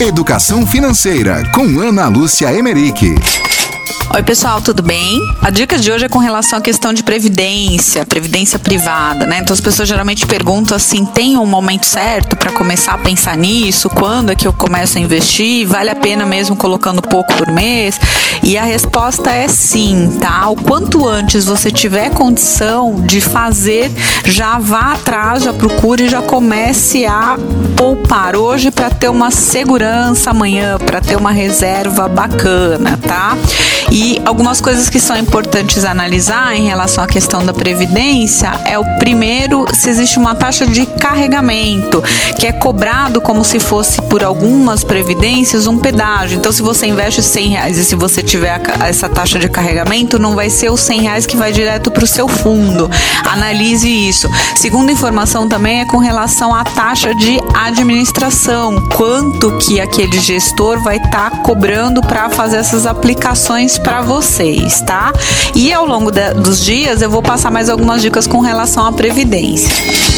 Educação Financeira com Ana Lúcia Emerick. Oi, pessoal, tudo bem? A dica de hoje é com relação à questão de previdência, previdência privada, né? Então as pessoas geralmente perguntam assim: tem um momento certo para começar a pensar nisso? Quando é que eu começo a investir? Vale a pena mesmo colocando pouco por mês? E a resposta é sim, tá? O quanto antes você tiver condição de fazer, já vá atrás, já procure já comece a poupar hoje para ter uma segurança amanhã, para ter uma reserva bacana, tá? E algumas coisas que são importantes analisar em relação à questão da previdência é o primeiro, se existe uma taxa de carregamento, que é cobrado como se fosse por algumas previdências um pedágio. Então, se você investe 100 reais e se você tiver essa taxa de carregamento, não vai ser os 100 reais que vai direto para o seu fundo. Analise isso. Segunda informação também é com relação à taxa de administração, quanto que aquele gestor vai estar tá cobrando para fazer essas aplicações para vocês, tá? E ao longo dos dias eu vou passar mais algumas dicas com relação à previdência.